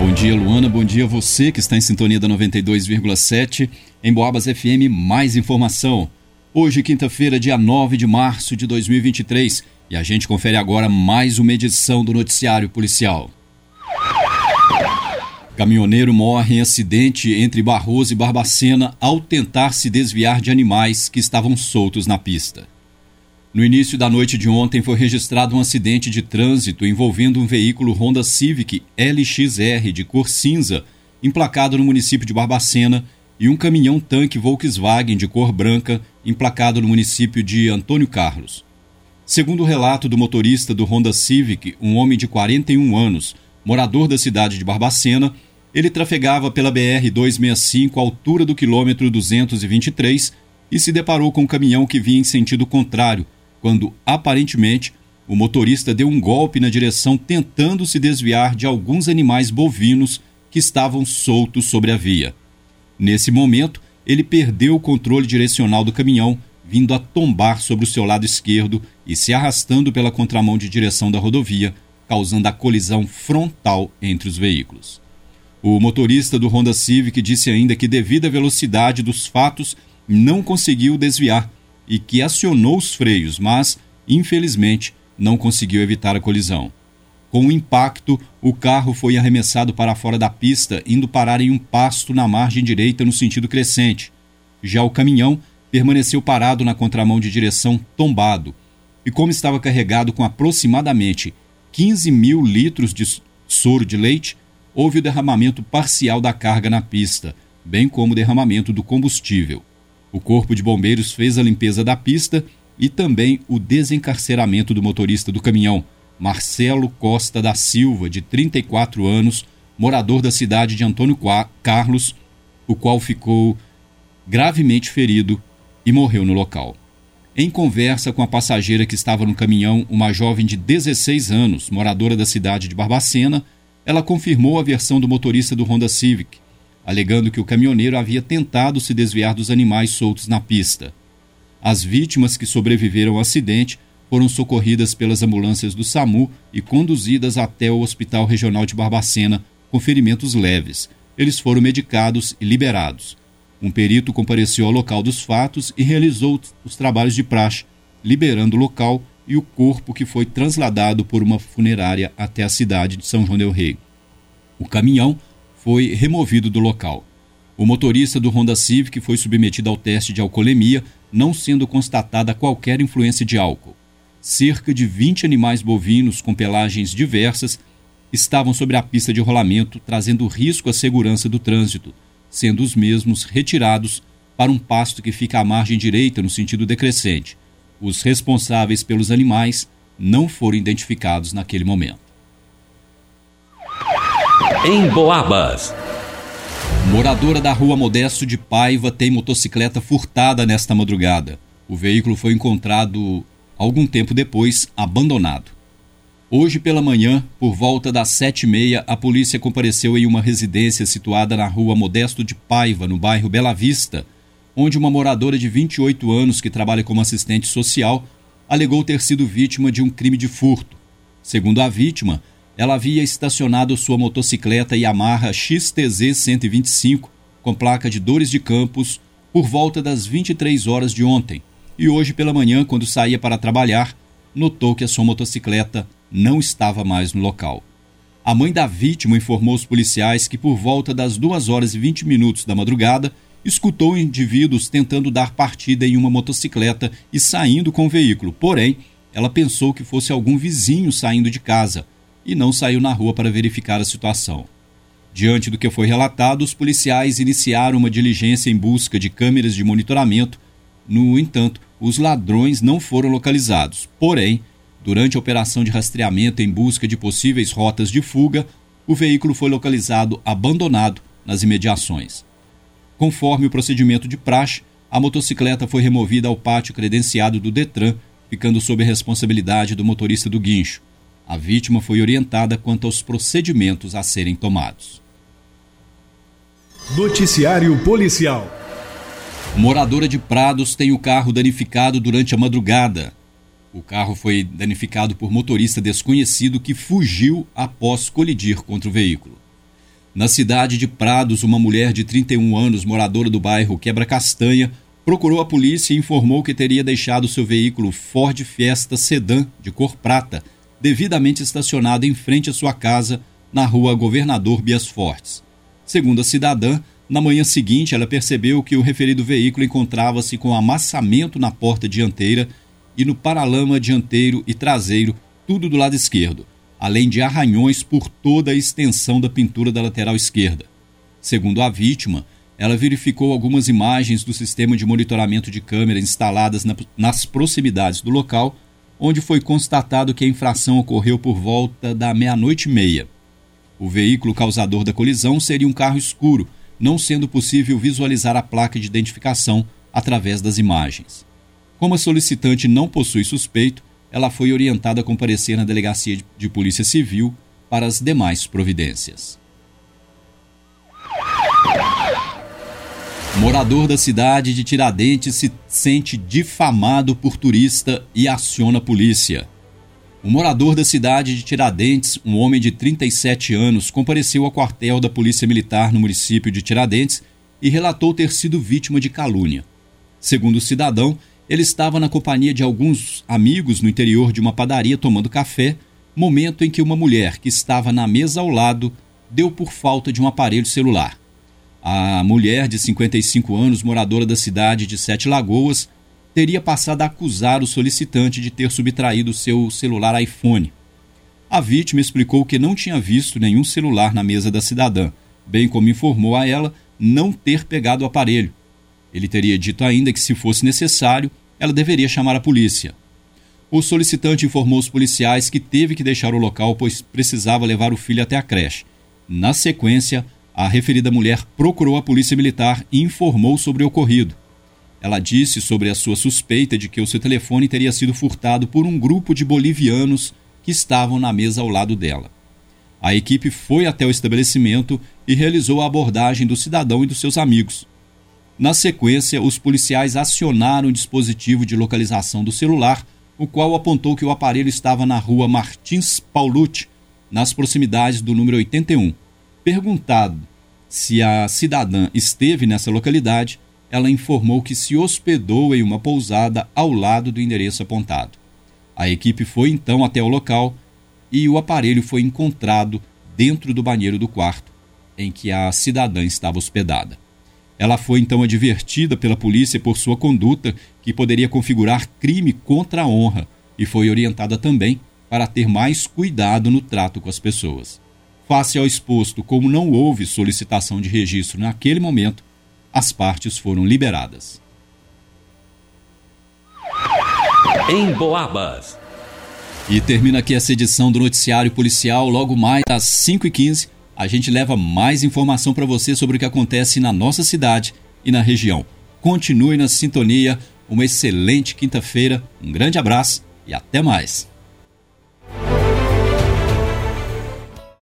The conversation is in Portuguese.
Bom dia, Luana. Bom dia a você que está em sintonia da 92,7. Em Boabas FM, mais informação. Hoje, quinta-feira, dia 9 de março de 2023, e a gente confere agora mais uma edição do Noticiário Policial. Caminhoneiro morre em acidente entre Barroso e Barbacena ao tentar se desviar de animais que estavam soltos na pista. No início da noite de ontem foi registrado um acidente de trânsito envolvendo um veículo Honda Civic LXR de cor cinza, emplacado no município de Barbacena, e um caminhão-tanque Volkswagen de cor branca, emplacado no município de Antônio Carlos. Segundo o relato do motorista do Honda Civic, um homem de 41 anos, morador da cidade de Barbacena, ele trafegava pela BR-265 à altura do quilômetro 223 e se deparou com um caminhão que vinha em sentido contrário, quando, aparentemente, o motorista deu um golpe na direção tentando se desviar de alguns animais bovinos que estavam soltos sobre a via. Nesse momento, ele perdeu o controle direcional do caminhão, vindo a tombar sobre o seu lado esquerdo e se arrastando pela contramão de direção da rodovia, causando a colisão frontal entre os veículos. O motorista do Honda Civic disse ainda que, devido à velocidade dos fatos, não conseguiu desviar e que acionou os freios, mas, infelizmente, não conseguiu evitar a colisão. Com o impacto, o carro foi arremessado para fora da pista, indo parar em um pasto na margem direita no sentido crescente. Já o caminhão permaneceu parado na contramão de direção tombado. E como estava carregado com aproximadamente 15 mil litros de soro de leite, houve o derramamento parcial da carga na pista, bem como o derramamento do combustível. O Corpo de Bombeiros fez a limpeza da pista e também o desencarceramento do motorista do caminhão, Marcelo Costa da Silva, de 34 anos, morador da cidade de Antônio Carlos, o qual ficou gravemente ferido e morreu no local. Em conversa com a passageira que estava no caminhão, uma jovem de 16 anos, moradora da cidade de Barbacena, ela confirmou a versão do motorista do Honda Civic, alegando que o caminhoneiro havia tentado se desviar dos animais soltos na pista. As vítimas que sobreviveram ao acidente foram socorridas pelas ambulâncias do SAMU e conduzidas até o Hospital Regional de Barbacena com ferimentos leves. Eles foram medicados e liberados. Um perito compareceu ao local dos fatos e realizou os trabalhos de praxe, liberando o local e o corpo que foi trasladado por uma funerária até a cidade de São João del Rei. O caminhão foi removido do local. O motorista do Honda Civic foi submetido ao teste de alcoolemia, não sendo constatada qualquer influência de álcool. Cerca de 20 animais bovinos com pelagens diversas estavam sobre a pista de rolamento, trazendo risco à segurança do trânsito, sendo os mesmos retirados para um pasto que fica à margem direita no sentido decrescente. Os responsáveis pelos animais não foram identificados naquele momento em Boabas. Moradora da rua Modesto de Paiva tem motocicleta furtada nesta madrugada. O veículo foi encontrado algum tempo depois abandonado. Hoje pela manhã, por volta das sete e meia, a polícia compareceu em uma residência situada na rua Modesto de Paiva, no bairro Bela Vista, onde uma moradora de 28 anos que trabalha como assistente social alegou ter sido vítima de um crime de furto. Segundo a vítima, ela havia estacionado sua motocicleta Yamaha XTZ 125 com placa de Dores de Campos por volta das 23 horas de ontem e hoje pela manhã, quando saía para trabalhar, notou que a sua motocicleta não estava mais no local. A mãe da vítima informou os policiais que por volta das 2 horas e 20 minutos da madrugada escutou indivíduos tentando dar partida em uma motocicleta e saindo com o veículo. Porém, ela pensou que fosse algum vizinho saindo de casa e não saiu na rua para verificar a situação. Diante do que foi relatado, os policiais iniciaram uma diligência em busca de câmeras de monitoramento. No entanto, os ladrões não foram localizados. Porém, durante a operação de rastreamento em busca de possíveis rotas de fuga, o veículo foi localizado abandonado nas imediações. Conforme o procedimento de praxe, a motocicleta foi removida ao pátio credenciado do Detran, ficando sob a responsabilidade do motorista do guincho. A vítima foi orientada quanto aos procedimentos a serem tomados. Noticiário Policial. Moradora de Prados tem o carro danificado durante a madrugada. O carro foi danificado por motorista desconhecido que fugiu após colidir contra o veículo. Na cidade de Prados, uma mulher de 31 anos, moradora do bairro Quebra Castanha, procurou a polícia e informou que teria deixado seu veículo Ford Fiesta Sedan de cor prata, devidamente estacionado em frente à sua casa, na rua Governador Bias Fortes. Segundo a cidadã, na manhã seguinte ela percebeu que o referido veículo encontrava-se com amassamento na porta dianteira e no paralama dianteiro e traseiro, tudo do lado esquerdo além de arranhões por toda a extensão da pintura da lateral esquerda. Segundo a vítima, ela verificou algumas imagens do sistema de monitoramento de câmera instaladas na, nas proximidades do local, onde foi constatado que a infração ocorreu por volta da meia-noite e meia. O veículo causador da colisão seria um carro escuro, não sendo possível visualizar a placa de identificação através das imagens. Como a solicitante não possui suspeito, ela foi orientada a comparecer na delegacia de Polícia Civil para as demais providências. Morador da cidade de Tiradentes se sente difamado por turista e aciona a polícia. O morador da cidade de Tiradentes, um homem de 37 anos, compareceu ao quartel da Polícia Militar no município de Tiradentes e relatou ter sido vítima de calúnia. Segundo o cidadão, ele estava na companhia de alguns amigos no interior de uma padaria tomando café, momento em que uma mulher que estava na mesa ao lado deu por falta de um aparelho celular. A mulher, de 55 anos, moradora da cidade de Sete Lagoas, teria passado a acusar o solicitante de ter subtraído seu celular iPhone. A vítima explicou que não tinha visto nenhum celular na mesa da cidadã, bem como informou a ela não ter pegado o aparelho. Ele teria dito ainda que, se fosse necessário, ela deveria chamar a polícia. O solicitante informou os policiais que teve que deixar o local pois precisava levar o filho até a creche. Na sequência, a referida mulher procurou a polícia militar e informou sobre o ocorrido. Ela disse sobre a sua suspeita de que o seu telefone teria sido furtado por um grupo de bolivianos que estavam na mesa ao lado dela. A equipe foi até o estabelecimento e realizou a abordagem do cidadão e dos seus amigos. Na sequência, os policiais acionaram o dispositivo de localização do celular, o qual apontou que o aparelho estava na rua Martins Paulucci, nas proximidades do número 81. Perguntado se a cidadã esteve nessa localidade, ela informou que se hospedou em uma pousada ao lado do endereço apontado. A equipe foi então até o local e o aparelho foi encontrado dentro do banheiro do quarto em que a cidadã estava hospedada. Ela foi então advertida pela polícia por sua conduta, que poderia configurar crime contra a honra, e foi orientada também para ter mais cuidado no trato com as pessoas. Face ao exposto, como não houve solicitação de registro naquele momento, as partes foram liberadas. Em Boabas. E termina aqui essa edição do Noticiário Policial, logo mais às 5h15 a gente leva mais informação para você sobre o que acontece na nossa cidade e na região. Continue na sintonia, uma excelente quinta-feira, um grande abraço e até mais.